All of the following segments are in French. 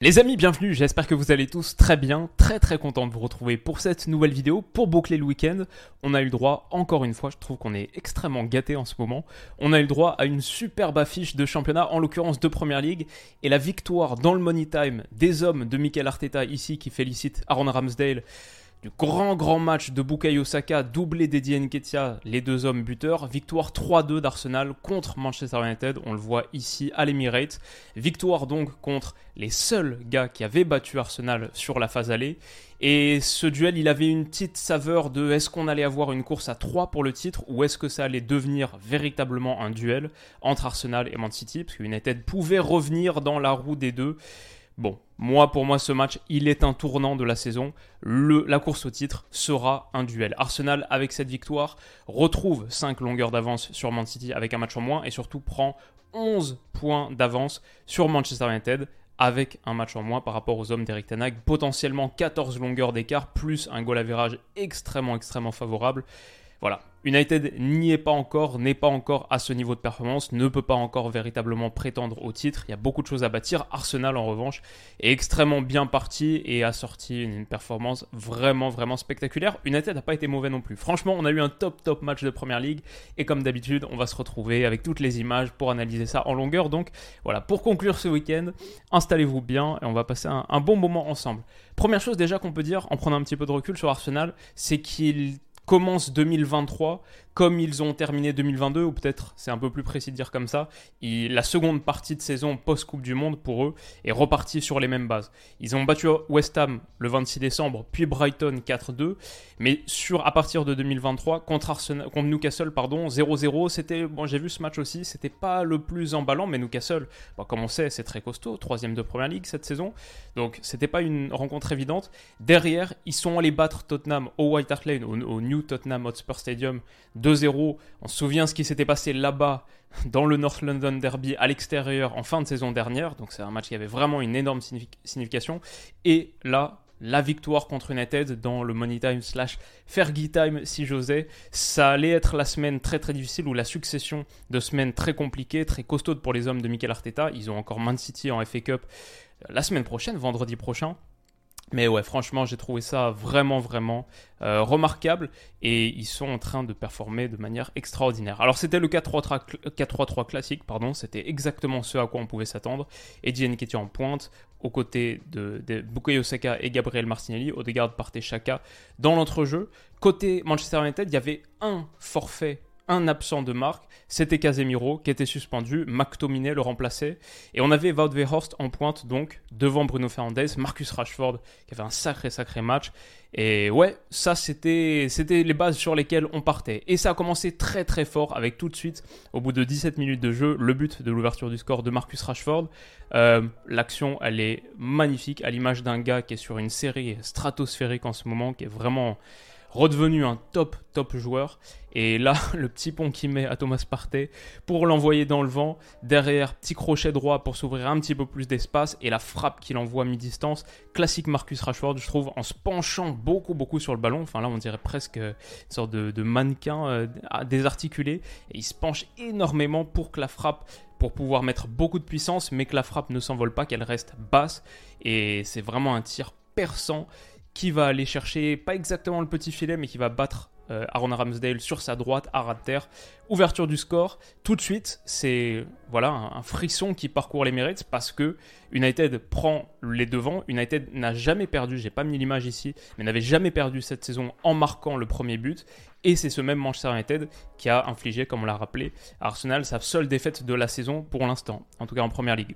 Les amis, bienvenue, j'espère que vous allez tous très bien, très très content de vous retrouver pour cette nouvelle vidéo. Pour boucler le week-end, on a eu le droit, encore une fois, je trouve qu'on est extrêmement gâté en ce moment, on a eu le droit à une superbe affiche de championnat, en l'occurrence de Première Ligue, et la victoire dans le Money Time des hommes de Mikel Arteta ici, qui félicite Aaron Ramsdale du grand grand match de Bukayo Saka, doublé d'Eddie Nketiah, les deux hommes buteurs. Victoire 3-2 d'Arsenal contre Manchester United, on le voit ici à l'Emirates. Victoire donc contre les seuls gars qui avaient battu Arsenal sur la phase allée. Et ce duel, il avait une petite saveur de est-ce qu'on allait avoir une course à 3 pour le titre ou est-ce que ça allait devenir véritablement un duel entre Arsenal et Man City, parce que United pouvait revenir dans la roue des deux. Bon, moi, pour moi, ce match, il est un tournant de la saison. La course au titre sera un duel. Arsenal, avec cette victoire, retrouve 5 longueurs d'avance sur Man City avec un match en moins et surtout prend 11 points d'avance sur Manchester United avec un match en moins par rapport aux hommes d'Eric Tanag. Potentiellement 14 longueurs d'écart plus un goal average extrêmement, extrêmement favorable. Voilà, United n'y est pas encore, n'est pas encore à ce niveau de performance, ne peut pas encore véritablement prétendre au titre. Il y a beaucoup de choses à bâtir. Arsenal, en revanche, est extrêmement bien parti et a sorti une performance vraiment, vraiment spectaculaire. United n'a pas été mauvais non plus. Franchement, on a eu un top, top match de Première Ligue et comme d'habitude, on va se retrouver avec toutes les images pour analyser ça en longueur. Donc voilà, pour conclure ce week-end, installez-vous bien et on va passer un, un bon moment ensemble. Première chose déjà qu'on peut dire en prenant un petit peu de recul sur Arsenal, c'est qu'il commence 2023 comme ils ont terminé 2022, ou peut-être c'est un peu plus précis de dire comme ça, la seconde partie de saison post-Coupe du Monde pour eux est repartie sur les mêmes bases. Ils ont battu West Ham le 26 décembre, puis Brighton 4-2, mais sur, à partir de 2023, contre, Arsenal, contre Newcastle, pardon, 0-0, c'était, bon j'ai vu ce match aussi, c'était pas le plus emballant, mais Newcastle, bon, comme on sait, c'est très costaud, troisième de Première Ligue cette saison, donc c'était pas une rencontre évidente. Derrière, ils sont allés battre Tottenham au White Hart Lane, au, au New Tottenham Hotspur Stadium, 2-0. On se souvient ce qui s'était passé là-bas dans le North London Derby à l'extérieur en fin de saison dernière. Donc c'est un match qui avait vraiment une énorme signification. Et là, la victoire contre United dans le Money Time slash Fergie Time si j'osais. Ça allait être la semaine très très difficile ou la succession de semaines très compliquées, très costaudes pour les hommes de Mikel Arteta. Ils ont encore Man City en FA Cup la semaine prochaine, vendredi prochain. Mais ouais, franchement, j'ai trouvé ça vraiment, vraiment euh, remarquable et ils sont en train de performer de manière extraordinaire. Alors, c'était le 4-3-3 classique, pardon, c'était exactement ce à quoi on pouvait s'attendre. Eddie était en pointe, aux côtés de, de Bukayo et Gabriel Martinelli, Odegaard partait Chaka dans l'entrejeu. Côté Manchester United, il y avait un forfait un absent de marque, c'était Casemiro qui était suspendu, McTominay le remplaçait, et on avait Wout en pointe donc devant Bruno Fernandes, Marcus Rashford qui avait un sacré sacré match, et ouais, ça c'était c'était les bases sur lesquelles on partait, et ça a commencé très très fort avec tout de suite, au bout de 17 minutes de jeu, le but de l'ouverture du score de Marcus Rashford. Euh, l'action elle est magnifique à l'image d'un gars qui est sur une série stratosphérique en ce moment, qui est vraiment redevenu un top, top joueur. Et là, le petit pont qu'il met à Thomas Partey pour l'envoyer dans le vent. Derrière, petit crochet droit pour s'ouvrir un petit peu plus d'espace. Et la frappe qu'il envoie à mi-distance. Classique Marcus Rashford, je trouve, en se penchant beaucoup, beaucoup sur le ballon. Enfin là, on dirait presque une sorte de, mannequin euh, désarticulé. Et il se penche énormément pour que la frappe pour pouvoir mettre beaucoup de puissance, mais que la frappe ne s'envole pas, qu'elle reste basse. Et c'est vraiment un tir perçant qui va aller chercher, pas exactement le petit filet, mais qui va battre euh, Aaron Ramsdale sur sa droite à ras de terre. Ouverture du score. Tout de suite, c'est voilà un, frisson qui parcourt les mérites parce que United prend les devants. United n'a jamais perdu, j'ai pas mis l'image ici, mais n'avait jamais perdu cette saison en marquant le premier but. Et c'est ce même Manchester United qui a infligé, comme on l'a rappelé, à Arsenal sa seule défaite de la saison pour l'instant, en tout cas en première ligue.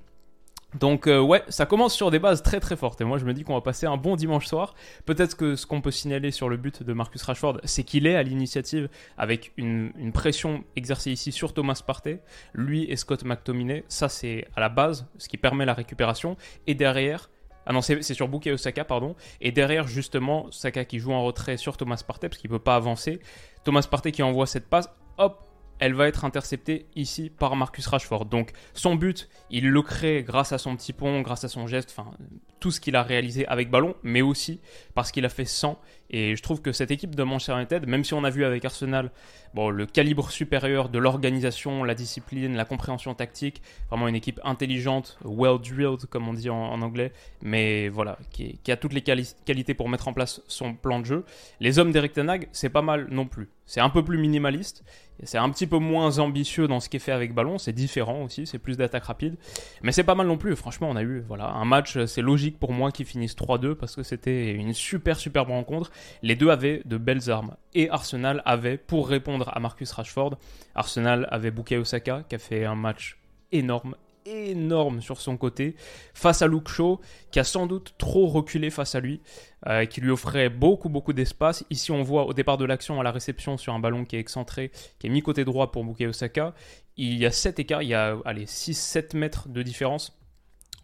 Donc euh, ouais, ça commence sur des bases très très fortes et moi je me dis qu'on va passer un bon dimanche soir. Peut-être que ce qu'on peut signaler sur le but de Marcus Rashford, c'est qu'il est à l'initiative avec une, pression exercée ici sur Thomas Partey, lui et Scott McTominay. Ça c'est à la base, ce qui permet la récupération. Et derrière, ah non, c'est sur Bukayo Osaka, pardon. Et derrière, justement, Saka qui joue en retrait sur Thomas Partey parce qu'il ne peut pas avancer. Thomas Partey qui envoie cette passe, hop, elle va être interceptée ici par Marcus Rashford. Donc son but, il le crée grâce à son petit pont, grâce à son geste, enfin tout ce qu'il a réalisé avec ballon, mais aussi parce qu'il a fait 100. Et je trouve que cette équipe de Manchester United, même si on a vu avec Arsenal bon, le calibre supérieur de l'organisation, la discipline, la compréhension tactique, vraiment une équipe intelligente, well drilled comme on dit en, anglais, mais voilà, qui, a toutes les qualités pour mettre en place son plan de jeu. Les hommes d'Eric Tenag, c'est pas mal non plus. C'est un peu plus minimaliste, c'est un petit peu moins ambitieux dans ce qui est fait avec ballon, c'est différent aussi, c'est plus d'attaque rapide, mais c'est pas mal non plus. Franchement, on a eu voilà un match, c'est logique pour moi qu'ils finissent 3-2 parce que c'était une super superbe rencontre. Les deux avaient de belles armes et Arsenal avait pour répondre à Marcus Rashford, Arsenal avait Bukayo Osaka qui a fait un match énorme énorme sur son côté face à Luke Shaw qui a sans doute trop reculé face à lui euh, qui lui offrait beaucoup beaucoup d'espace. Ici on voit au départ de l'action à la réception sur un ballon qui est excentré qui est mis côté droit pour Bukayo Osaka il y a 7 écarts il y a allez 6 7 mètres de différence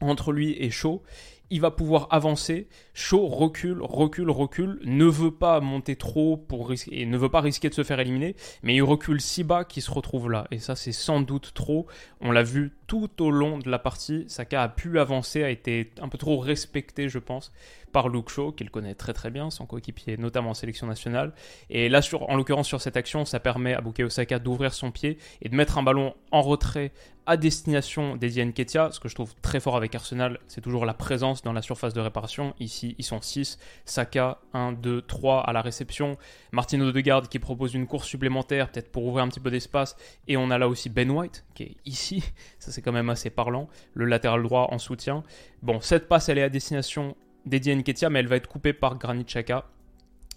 entre lui et Shaw il va pouvoir avancer. Shaw recule, recule, recule, ne veut pas monter trop pour et ne veut pas risquer de se faire éliminer, mais il recule si bas qu'il se retrouve là. Et ça, c'est sans doute trop. On l'a vu tout au long de la partie. Saka a pu avancer, a été un peu trop respecté, je pense, par Luke Shaw, qu'il connaît très très bien, son coéquipier, notamment en sélection nationale. Et là, en l'occurrence, sur cette action, ça permet à Bukayo Saka d'ouvrir son pied et de mettre un ballon en retrait à destination d'Eddie Ketia. Ce que je trouve très fort avec Arsenal, c'est toujours la présence dans la surface de réparation. Ici, ils sont 6. Saka, 1, 2, 3 à la réception. Martino Odegaard qui propose une course supplémentaire, peut-être pour ouvrir un petit peu d'espace. Et on a là aussi Ben White, qui est ici. Ça, c'est quand même assez parlant. Le latéral droit en soutien. Bon, cette passe, elle est à destination d'Eddie Ketia, mais elle va être coupée par Granit Xhaka.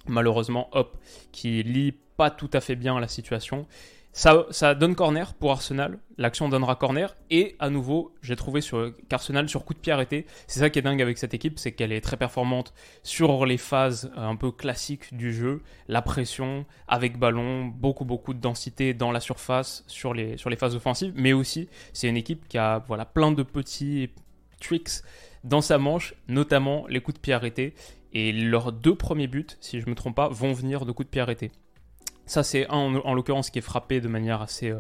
Malheureusement, hop, qui lit pas tout à fait bien la situation. Ça, donne corner pour Arsenal. L'action donnera corner. Et à nouveau, j'ai trouvé qu'Arsenal, sur coup de pied arrêté, c'est ça qui est dingue avec cette équipe, c'est qu'elle est très performante sur les phases un peu classiques du jeu. La pression, avec ballon, beaucoup, beaucoup de densité dans la surface, sur les, sur les phases offensives. Mais aussi, c'est une équipe qui a voilà, plein de petits tricks dans sa manche, notamment les coups de pied arrêtés. Et leurs deux premiers buts, si je ne me trompe pas, vont venir de coups de pied arrêtés. Ça, c'est un en, l'occurrence qui est frappé de manière assez euh,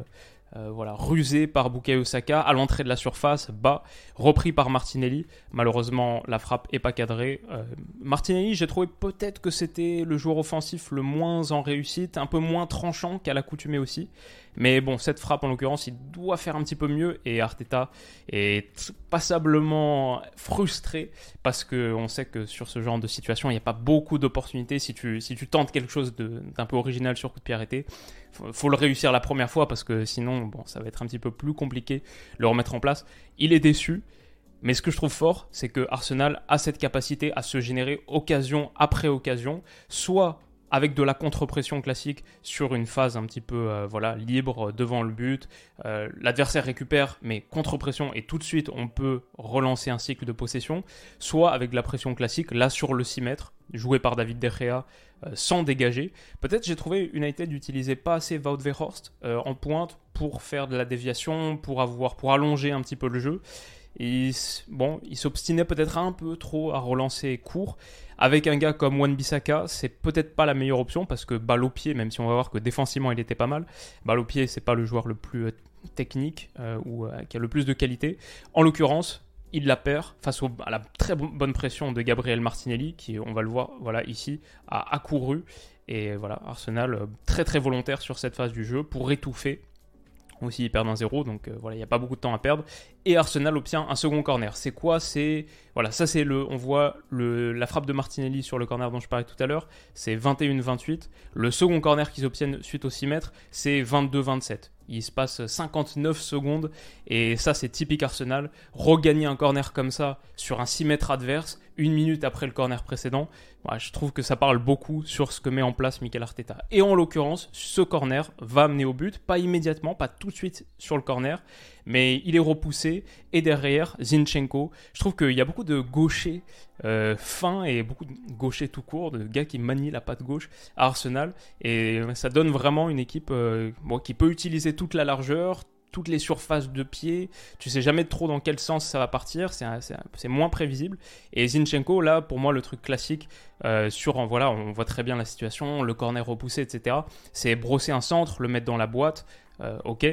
euh, voilà, rusé par Bukayo Saka à l'entrée de la surface, bas, repris par Martinelli. Malheureusement, la frappe est pas cadrée. Euh, Martinelli, j'ai trouvé peut-être que c'était le joueur offensif le moins en réussite, un peu moins tranchant qu'à l'accoutumée aussi. Mais bon, cette frappe en l'occurrence, il doit faire un petit peu mieux et Arteta est passablement frustré parce qu'on sait que sur ce genre de situation, il n'y a pas beaucoup d'opportunités. Si tu, si tu tentes quelque chose d'un peu original sur coup de pied arrêté, faut, faut le réussir la première fois parce que sinon, bon, ça va être un petit peu plus compliqué le remettre en place. Il est déçu. Mais ce que je trouve fort, c'est que Arsenal a cette capacité à se générer occasion après occasion, soit avec de la contre-pression classique sur une phase un petit peu euh, voilà libre devant le but. Euh, l'adversaire récupère, mais contre-pression et tout de suite on peut relancer un cycle de possession. Soit avec de la pression classique, là sur le 6 mètres, joué par David De Gea, euh, sans dégager. Peut-être j'ai trouvé United n'utilisait pas assez Wout Weghorst en pointe pour faire de la déviation, pour avoir, pour allonger un petit peu le jeu. Bon, il s'obstinait peut-être un peu trop à relancer court. Avec un gars comme Wan Bissaka, c'est peut-être pas la meilleure option parce que balle au pied, même si on va voir que défensivement il était pas mal, balle au pied c'est pas le joueur le plus euh, technique euh, ou euh, qui a le plus de qualité. En l'occurrence, il la perd face à la très bonne pression de Gabriel Martinelli qui, on va le voir, voilà ici, a accouru. Et voilà, Arsenal très très volontaire sur cette phase du jeu pour étouffer aussi, ils perdent un 0, donc euh, voilà, il n'y a pas beaucoup de temps à perdre. Et Arsenal obtient un second corner. C'est quoi? C'est voilà, ça c'est le, on voit le, la frappe de Martinelli sur le corner dont je parlais tout à l'heure, c'est 21-28. Le second corner qu'ils obtiennent suite au 6 mètres, c'est 22-27. Il se passe 59 secondes et ça c'est typique Arsenal. Regagner un corner comme ça sur un 6 mètres adverse, une minute après le corner précédent. je trouve que ça parle beaucoup sur ce que met en place Mikel Arteta. Et en l'occurrence, ce corner va amener au but, pas immédiatement, pas tout de suite sur le corner, mais il est repoussé. Et derrière, Zinchenko. Je trouve qu'il y a beaucoup de gauchers euh, fins et beaucoup de gauchers tout court, de gars qui manient la patte gauche à Arsenal. Et ça donne vraiment une équipe euh, qui peut utiliser toute la largeur, toutes les surfaces de pied. Tu sais jamais trop dans quel sens ça va partir. C'est moins prévisible. Et Zinchenko, là, pour moi, le truc classique, euh, sur, voilà, on voit très bien la situation, le corner repoussé, etc. C'est brosser un centre, le mettre dans la boîte. Euh, ok.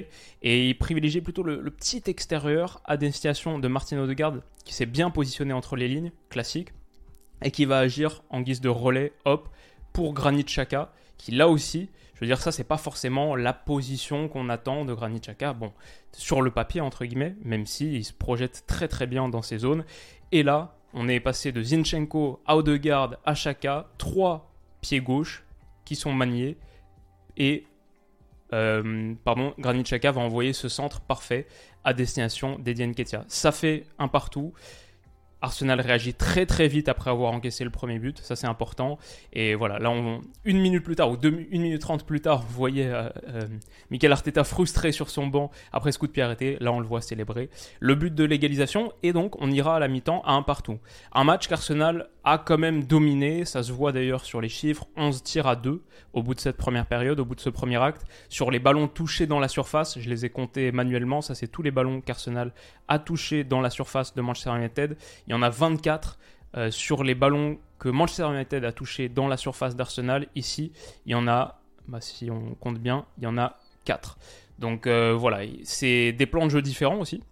Et il privilégie plutôt le, petit extérieur à destination de Martin Odegaard, qui s'est bien positionné entre les lignes, classique, et qui va agir en guise de relais, hop, pour Granit Xhaka, qui là aussi, je veux dire, ça, c'est pas forcément la position qu'on attend de Granit Xhaka. Bon, sur le papier, entre guillemets, même s'il il se projette très très bien dans ces zones. Et là, on est passé de Zinchenko à Odegaard à Xhaka, trois pieds gauche qui sont maniés. Et, euh, pardon, Granit Xhaka va envoyer ce centre parfait à destination d'Edienne Ketia. Ça fait un partout. Arsenal réagit très très vite après avoir encaissé le premier but, ça c'est important. Et voilà, là, on, une minute plus tard, ou une minute trente plus tard, vous voyez euh, euh, Michael Arteta frustré sur son banc après ce coup de pied arrêté. Là, on le voit célébrer. Le but de l'égalisation, et donc on ira à la mi-temps à un partout. Un match qu'Arsenal a quand même dominé, ça se voit d'ailleurs sur les chiffres, 11 tirs à 2 au bout de cette première période, au bout de ce premier acte. Sur les ballons touchés dans la surface, je les ai comptés manuellement, ça c'est tous les ballons qu'Arsenal a touchés dans la surface de Manchester United. Il y en a 24 euh, sur les ballons que Manchester United a touchés dans la surface d'Arsenal. Ici, il y en a, bah, si on compte bien, il y en a 4. Donc euh, voilà, c'est des plans de jeu différents aussi.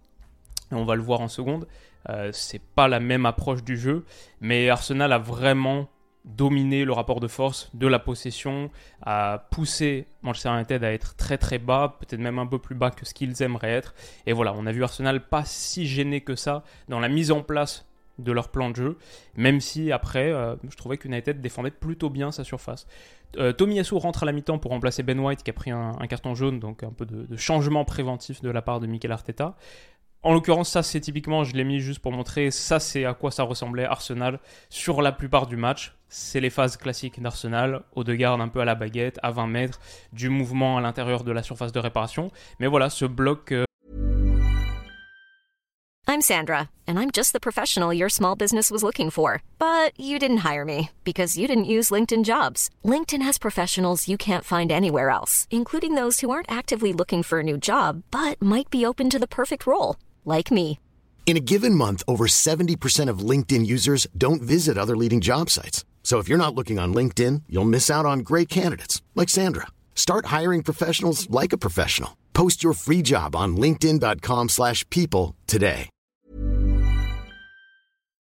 On va le voir en seconde. Euh, c'est pas la même approche du jeu, mais Arsenal a vraiment dominé le rapport de force de la possession, a poussé Manchester United à être très très bas, peut-être même un peu plus bas que ce qu'ils aimeraient être. Et voilà, on a vu Arsenal pas si gêné que ça dans la mise en place de leur plan de jeu, même si après, euh, je trouvais qu'United défendait plutôt bien sa surface. Euh, Tomiyasu rentre à la mi-temps pour remplacer Ben White qui a pris un, carton jaune, donc un peu de, de, changement préventif de la part de Mikel Arteta. En l'occurrence, ça c'est typiquement, je l'ai mis juste pour montrer, ça c'est à quoi ça ressemblait Arsenal sur la plupart du match. C'est les phases classiques d'Arsenal, au de garde un peu à la baguette, à 20 mètres, du mouvement à l'intérieur de la surface de réparation. Mais voilà, ce bloc... Euh... I'm Sandra, and I'm just the professional your small business was looking for. But you didn't hire me, because you didn't use LinkedIn Jobs. LinkedIn has professionals you can't find anywhere else, including those who aren't actively looking for a new job, but might be open to the perfect role like me. In a given month, over 70% of LinkedIn users don't visit other leading job sites. So if you're not looking on LinkedIn, you'll miss out on great candidates like Sandra. Start hiring professionals like a professional. Post your free job on linkedin.com/people today.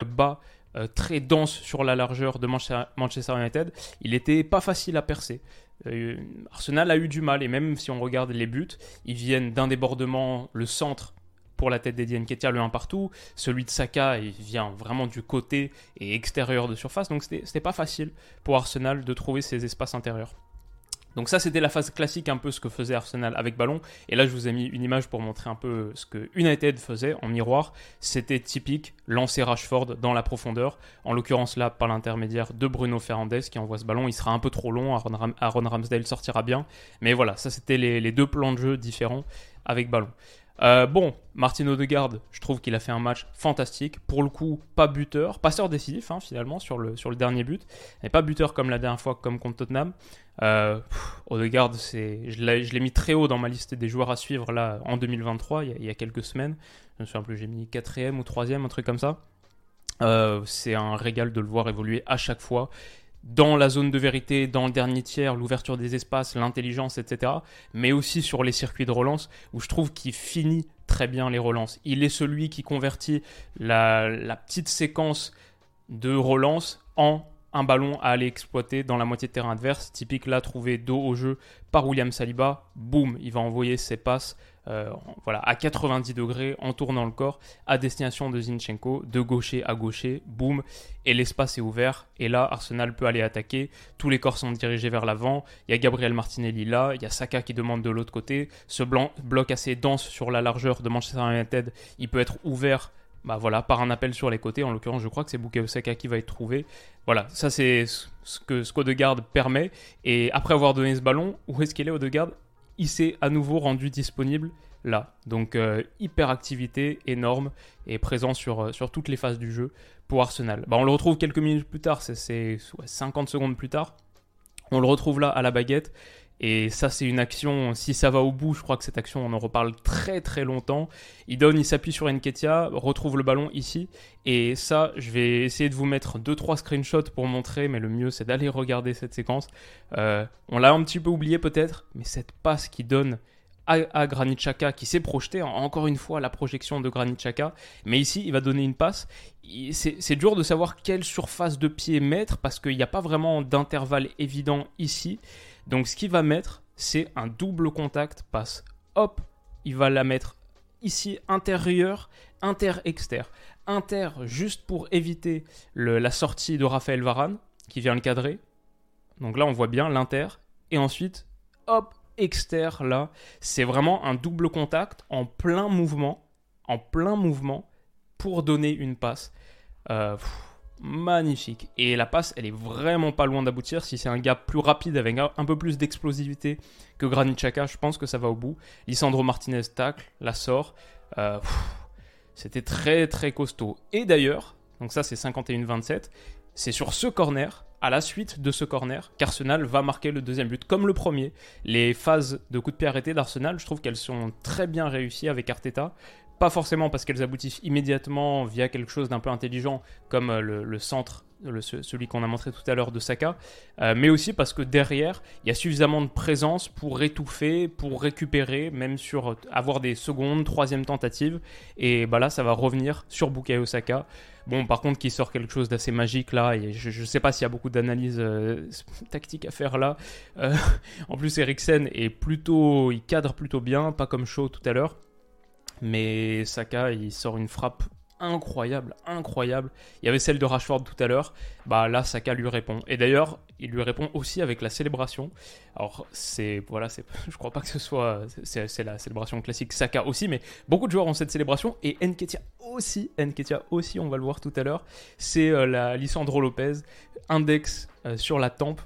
Bas euh, très dense sur la largeur de Manchester United, il était pas facile à percer. Euh, Arsenal a eu du mal et même si on regarde les buts, ils viennent d'un débordement le centre pour la tête d'Edienne Ketia, le 1 partout. Celui de Saka, il vient vraiment du côté et extérieur de surface. Donc c'était pas facile pour Arsenal de trouver ces espaces intérieurs. Donc ça, c'était la phase classique, un peu ce que faisait Arsenal avec ballon. Et là, je vous ai mis une image pour montrer un peu ce que United faisait en miroir. C'était typique, lancer Rashford dans la profondeur. En l'occurrence là, par l'intermédiaire de Bruno Fernandes qui envoie ce ballon. Il sera un peu trop long, Aaron, Ramsdale sortira bien. Mais voilà, ça c'était les deux plans de jeu différents avec ballon. Euh, bon, Martin Odegaard, je trouve qu'il a fait un match fantastique. Pour le coup, pas buteur, passeur décisif hein, finalement sur le, sur le dernier but, mais pas buteur comme la dernière fois, comme contre Tottenham. Euh, Odegaard, je l'ai mis très haut dans ma liste des joueurs à suivre là en 2023, il y a, quelques semaines. Je me souviens plus, j'ai mis quatrième ou troisième, un truc comme ça. Euh, c'est un régal de le voir évoluer à chaque fois dans la zone de vérité, dans le dernier tiers, l'ouverture des espaces, l'intelligence, etc. Mais aussi sur les circuits de relance, où je trouve qu'il finit très bien les relances. Il est celui qui convertit la, petite séquence de relance en un ballon à aller exploiter dans la moitié de terrain adverse. Typique là, trouvé dos au jeu par William Saliba. Boum, il va envoyer ses passes euh, voilà, à 90 degrés en tournant le corps à destination de Zinchenko, de gaucher à gaucher, boum, et l'espace est ouvert. Et là, Arsenal peut aller attaquer. Tous les corps sont dirigés vers l'avant. Il y a Gabriel Martinelli là, il y a Saka qui demande de l'autre côté. Ce bloc assez dense sur la largeur de Manchester United, il peut être ouvert bah voilà, par un appel sur les côtés. En l'occurrence, je crois que c'est Bukayo Saka qui va être trouvé. Voilà, ça c'est ce que ce permet. Et après avoir donné ce ballon, où est-ce qu'il est Odegaard? Il s'est à nouveau rendu disponible là. Donc euh, hyper activité énorme et présent sur, euh, sur toutes les phases du jeu pour Arsenal. Bah, on le retrouve quelques minutes plus tard, c'est 50 secondes plus tard. On le retrouve là à la baguette et ça, c'est une action, si ça va au bout, je crois que cette action, on en reparle très très longtemps. Il donne, il s'appuie sur Nketia, retrouve le ballon ici. Et ça, je vais essayer de vous mettre 2-3 screenshots pour montrer, mais le mieux, c'est d'aller regarder cette séquence. Euh, on l'a un petit peu oublié peut-être, mais cette passe qui donne à, Granit Xhaka qui s'est projeté, encore une fois la projection de Granit Xhaka, mais ici il va donner une passe. C'est dur de savoir quelle surface de pied mettre parce qu'il n'y a pas vraiment d'intervalle évident ici. Donc ce qu'il va mettre, c'est un double contact passe. Hop, il va la mettre ici intérieur, inter-externe. Inter juste pour éviter la sortie de Raphaël Varane qui vient le cadrer. Donc là on voit bien l'inter. Et ensuite, hop, externe là. C'est vraiment un double contact en plein mouvement. En plein mouvement pour donner une passe. Euh, magnifique. Et la passe, elle est vraiment pas loin d'aboutir. Si c'est un gap plus rapide avec un peu plus d'explosivité que Granit Xhaka, je pense que ça va au bout. Lisandro Martinez tacle, la sort. Euh, c'était très très costaud. Et d'ailleurs, donc ça c'est 51-27, c'est sur ce corner, à la suite de ce corner, qu'Arsenal va marquer le deuxième but, comme le premier. Les phases de coup de pied arrêté d'Arsenal, je trouve qu'elles sont très bien réussies avec Arteta. Pas forcément parce qu'elles aboutissent immédiatement via quelque chose d'un peu intelligent comme euh, le, centre celui qu'on a montré tout à l'heure de Saka, euh, mais aussi parce que derrière, il y a suffisamment de présence pour étouffer, pour récupérer, même sur avoir des secondes, troisième tentative. Et bah là, ça va revenir sur Bukayo Saka. Bon, par contre, qui sort quelque chose d'assez magique là, et je ne sais pas s'il y a beaucoup d'analyse euh, tactique à faire là. en plus, Eriksen est plutôt, il cadre plutôt bien, pas comme Shaw tout à l'heure. Mais Saka, il sort une frappe incroyable, incroyable. Il y avait celle de Rashford tout à l'heure. Bah là, Saka lui répond. Et d'ailleurs, il lui répond aussi avec la célébration. Alors c'est voilà, c'est, je crois pas que ce soit, c'est, la célébration classique Saka aussi, mais beaucoup de joueurs ont cette célébration et Nketia aussi. Nketia aussi, on va le voir tout à l'heure. C'est euh, la Lisandro Lopez index euh, sur la tempe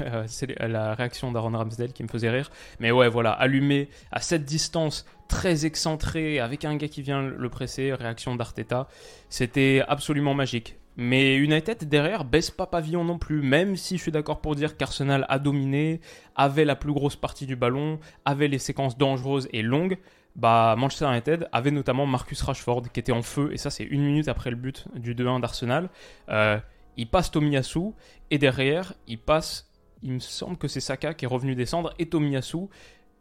euh, c'est la réaction d'Aaron Ramsdale qui me faisait rire. Mais ouais, voilà, allumé à cette distance, très excentré, avec un gars qui vient le presser, réaction d'Arteta, c'était absolument magique. Mais United derrière baisse pas pavillon non plus, même si je suis d'accord pour dire qu'Arsenal a dominé, avait la plus grosse partie du ballon, avait les séquences dangereuses et longues. Bah, Manchester United avait notamment Marcus Rashford qui était en feu, et ça c'est une minute après le but du 2-1 d'Arsenal. Euh, il passe Tomiyasu, et derrière il passe il me semble que c'est Saka qui est revenu descendre et Tomiyasu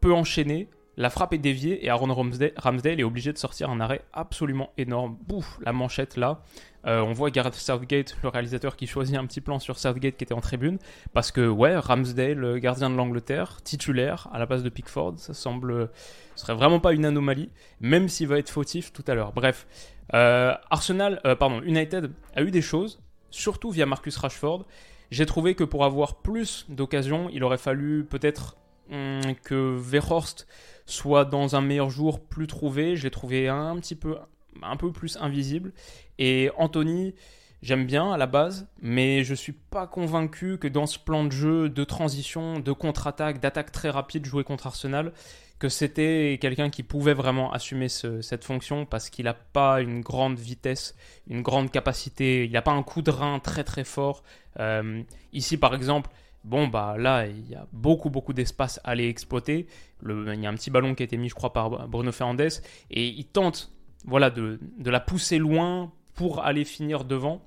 peut enchaîner. La frappe est déviée et Aaron Ramsdale, est obligé de sortir un arrêt absolument énorme. Bouf, la manchette là. Euh, on voit Gareth Southgate, le réalisateur, qui choisit un petit plan sur Southgate qui était en tribune. Parce que, ouais, Ramsdale, gardien de l'Angleterre, titulaire à la base de Pickford, ça semble. Serait vraiment pas une anomalie, même s'il va être fautif tout à l'heure. Bref, euh, Arsenal, euh, pardon, United a eu des choses, surtout via Marcus Rashford. J'ai trouvé que pour avoir plus d'occasions, il aurait fallu peut-être hum, que Verhorst soit dans un meilleur jour plus trouvé. Je l'ai trouvé un petit peu, un peu plus invisible. Et Anthony, j'aime bien à la base, mais je suis pas convaincu que dans ce plan de jeu de transition, de contre-attaque, d'attaque très rapide joué contre Arsenal, que c'était quelqu'un qui pouvait vraiment assumer cette fonction parce qu'il n'a pas une grande vitesse, une grande capacité, il n'a pas un coup de rein très très fort. Euh, ici par exemple, bon bah là il y a beaucoup beaucoup d'espace à aller exploiter. Il y a un petit ballon qui a été mis je crois par Bruno Fernandes et il tente voilà de, de la pousser loin pour aller finir devant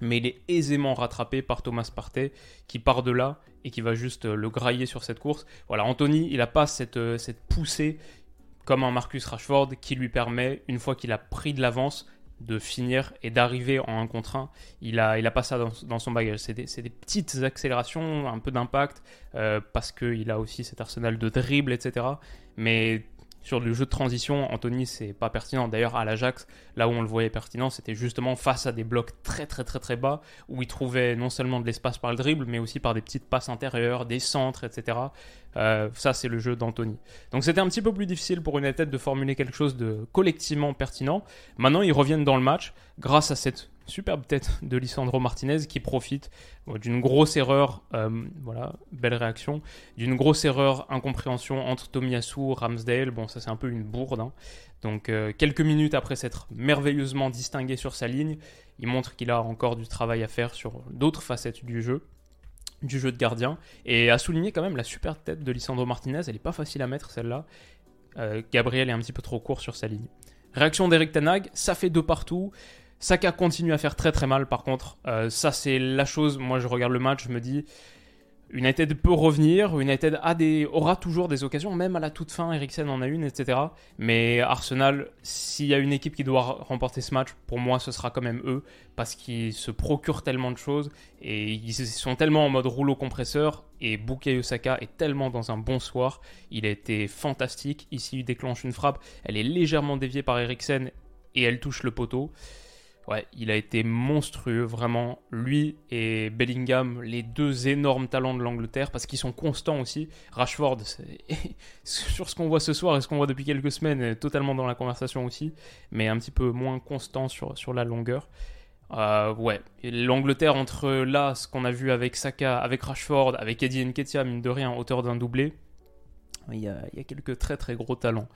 mais il est aisément rattrapé par Thomas Partey qui part de là et qui va juste euh, le grailler sur cette course. Voilà, Anthony, il n'a pas cette, euh, cette poussée comme un Marcus Rashford qui lui permet, une fois qu'il a pris de l'avance, de finir et d'arriver en 1 contre 1. Il n'a il a pas ça dans, son bagage. C'est des, des, petites accélérations, un peu d'impact, euh, parce qu'il a aussi cet arsenal de dribble, etc. Mais Sur le jeu de transition, Anthony, c'est pas pertinent. D'ailleurs, à l'Ajax, là où on le voyait pertinent, c'était justement face à des blocs très très très très bas, où il trouvait non seulement de l'espace par le dribble, mais aussi par des petites passes intérieures, des centres, etc. Euh, ça, c'est le jeu d'Anthony. Donc c'était un petit peu plus difficile pour United de formuler quelque chose de collectivement pertinent. Maintenant, ils reviennent dans le match grâce à cette superbe tête de Lisandro Martinez qui profite d'une grosse erreur, euh, voilà, belle réaction, d'une grosse erreur, incompréhension entre Tomiyasu, Ramsdale, bon ça c'est un peu une bourde, hein. donc euh, quelques minutes après s'être merveilleusement distingué sur sa ligne, il montre qu'il a encore du travail à faire sur d'autres facettes du jeu, du jeu de gardien, et a souligné quand même la superbe tête de Lisandro Martinez, elle n'est pas facile à mettre celle-là, euh, Gabriel est un petit peu trop court sur sa ligne. Réaction d'Eric Tanag, ça fait deux partout. Saka continue à faire très très mal par contre. Euh, ça c'est la chose, moi je regarde le match, je me dis, United peut revenir, United aura toujours des occasions, même à la toute fin, Eriksen en a une, etc. Mais Arsenal, s'il y a une équipe qui doit remporter ce match, pour moi ce sera quand même eux, parce qu'ils se procurent tellement de choses, et ils sont tellement en mode rouleau compresseur, et Bukayo Saka est tellement dans un bon soir, il a été fantastique, ici il déclenche une frappe, elle est légèrement déviée par Eriksen, et elle touche le poteau. Ouais, il a été monstrueux, vraiment. Lui et Bellingham, les deux énormes talents de l'Angleterre, parce qu'ils sont constants aussi. Rashford, sur ce qu'on voit ce soir et ce qu'on voit depuis quelques semaines, totalement dans la conversation aussi, mais un petit peu moins constant sur, la longueur. Euh, ouais, l'Angleterre entre là, ce qu'on a vu avec Saka, avec Rashford, avec Eddie Nketiah, mine de rien, auteur d'un doublé, il y, a, quelques très très gros talents.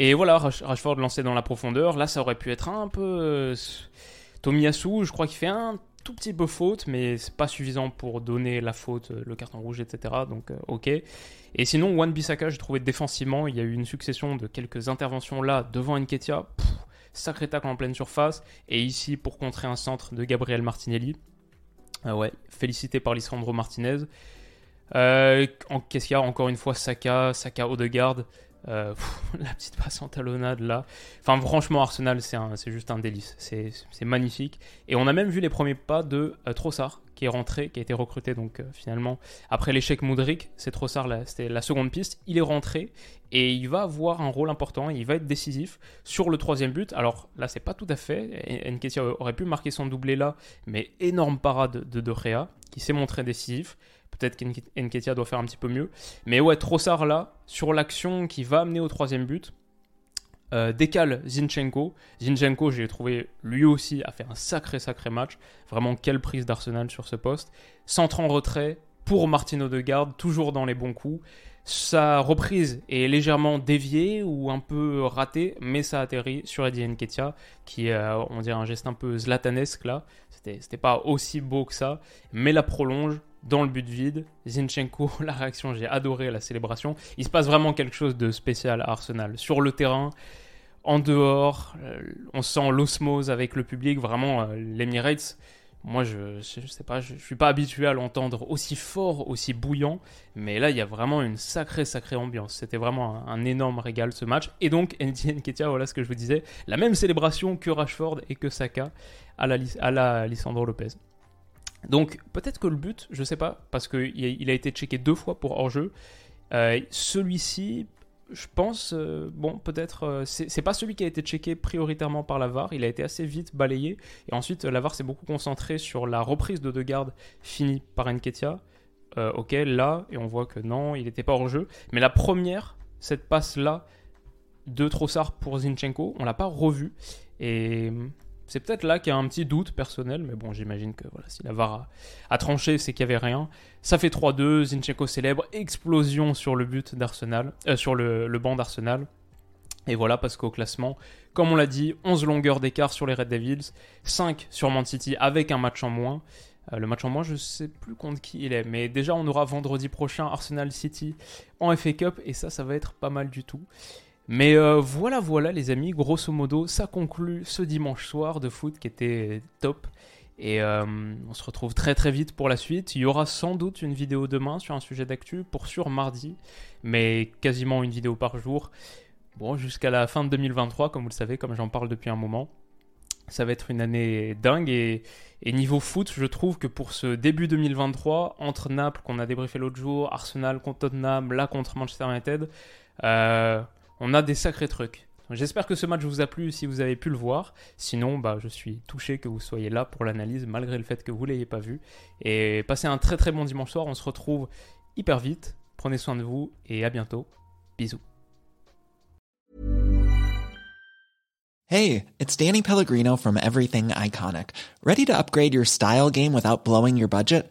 Et voilà, Rashford lancé dans la profondeur. Là, ça aurait pu être un peu. Euh, Tomiyasu, je crois qu'il fait un tout petit peu faute, mais c'est pas suffisant pour donner la faute, le carton rouge, etc. Donc, euh, ok. Et sinon, Wan Bissaka, j'ai trouvé défensivement, il y a eu une succession de quelques interventions là devant Nketia. sacré tacle en pleine surface. Et ici, pour contrer un centre de Gabriel Martinelli. Ah ouais, félicité par Lisandro Martinez. Euh, Encore une fois, Saka, Saka Odegaard. Euh, la petite passe en talonnade là. Enfin, franchement, Arsenal, c'est juste un délice. C'est magnifique. Et on a même vu les premiers pas de euh, Trossard qui est rentré, qui a été recruté donc euh, finalement après l'échec Moudric. C'est Trossard, c'était la seconde piste. Il est rentré et il va avoir un rôle important. Il va être décisif sur le troisième but. Alors là, c'est pas tout à fait. Nketiah aurait pu marquer son doublé là, mais énorme parade de De qui s'est montré décisif. Peut-être qu'Enketia doit faire un petit peu mieux. Mais ouais, Trossard là, sur l'action qui va amener au troisième but, euh, décale Zinchenko. Zinchenko, j'ai trouvé lui aussi a fait un sacré sacré match. Vraiment, quelle prise d'Arsenal sur ce poste. Centre en retrait pour Martino de Garde, toujours dans les bons coups. Sa reprise est légèrement déviée ou un peu ratée, mais ça atterrit sur Eddie Nketiah, qui a, on dirait, un geste un peu zlatanesque là. C'était pas aussi beau que ça, mais la prolonge dans le but vide. Zinchenko, la réaction, j'ai adoré la célébration. Il se passe vraiment quelque chose de spécial à Arsenal. Sur le terrain, en dehors, euh, on sent l'osmose avec le public. Vraiment, euh, l'Emirates, moi, je, je, sais pas, je, suis pas habitué à l'entendre aussi fort, aussi bouillant. Mais là, il y a vraiment une sacrée, sacrée ambiance. C'était vraiment un, énorme régal ce match. Et donc, Ndien Ketia, voilà ce que je vous disais. La même célébration que Rashford et que Saka à la, à la Lisandro Lopez. Donc peut-être que le but, je sais pas, parce qu'il a été checké deux fois pour hors-jeu. Euh, celui-ci, je pense, euh, bon, peut-être, euh, c'est pas celui qui a été checké prioritairement par la VAR, il a été assez vite balayé, et ensuite la VAR s'est beaucoup concentré sur la reprise de deux gardes finie par Nketia. ok, là, et on voit que non, il n'était pas hors jeu, mais la première, cette passe-là de Trossard pour Zinchenko, on l'a pas revu, et c'est peut-être là qu'il y a un petit doute personnel, mais bon, j'imagine que voilà, si la VAR a, tranché, c'est qu'il n'y avait rien. Ça fait 3-2, Zinchenko célèbre, explosion sur le but d'Arsenal, euh, sur le, banc d'Arsenal. Et voilà, parce qu'au classement, comme on l'a dit, 11 longueurs d'écart sur les Red Devils, 5 sur Man City avec un match en moins. Euh, le match en moins, je ne sais plus contre qui il est, mais déjà on aura vendredi prochain Arsenal City en FA Cup, et ça, ça va être pas mal du tout. Mais euh, voilà, voilà les amis, grosso modo, ça conclut ce dimanche soir de foot qui était top. Et euh, on se retrouve très très vite pour la suite. Il y aura sans doute une vidéo demain sur un sujet d'actu, pour sûr mardi, mais quasiment une vidéo par jour. Bon, jusqu'à la fin de 2023, comme vous le savez, comme j'en parle depuis un moment. Ça va être une année dingue et, niveau foot, je trouve que pour ce début 2023, entre Naples qu'on a débriefé l'autre jour, Arsenal contre Tottenham, là contre Manchester United, euh, On a des sacrés trucs. J'espère que ce match vous a plu si vous avez pu le voir. Sinon, bah, je suis touché que vous soyez là pour l'analyse malgré le fait que vous ne l'ayez pas vu. Et passez un très très bon dimanche soir. On se retrouve hyper vite. Prenez soin de vous et à bientôt. Bisous. Hey, it's Danny Pellegrino from Everything Iconic. Ready to upgrade your style game without blowing your budget?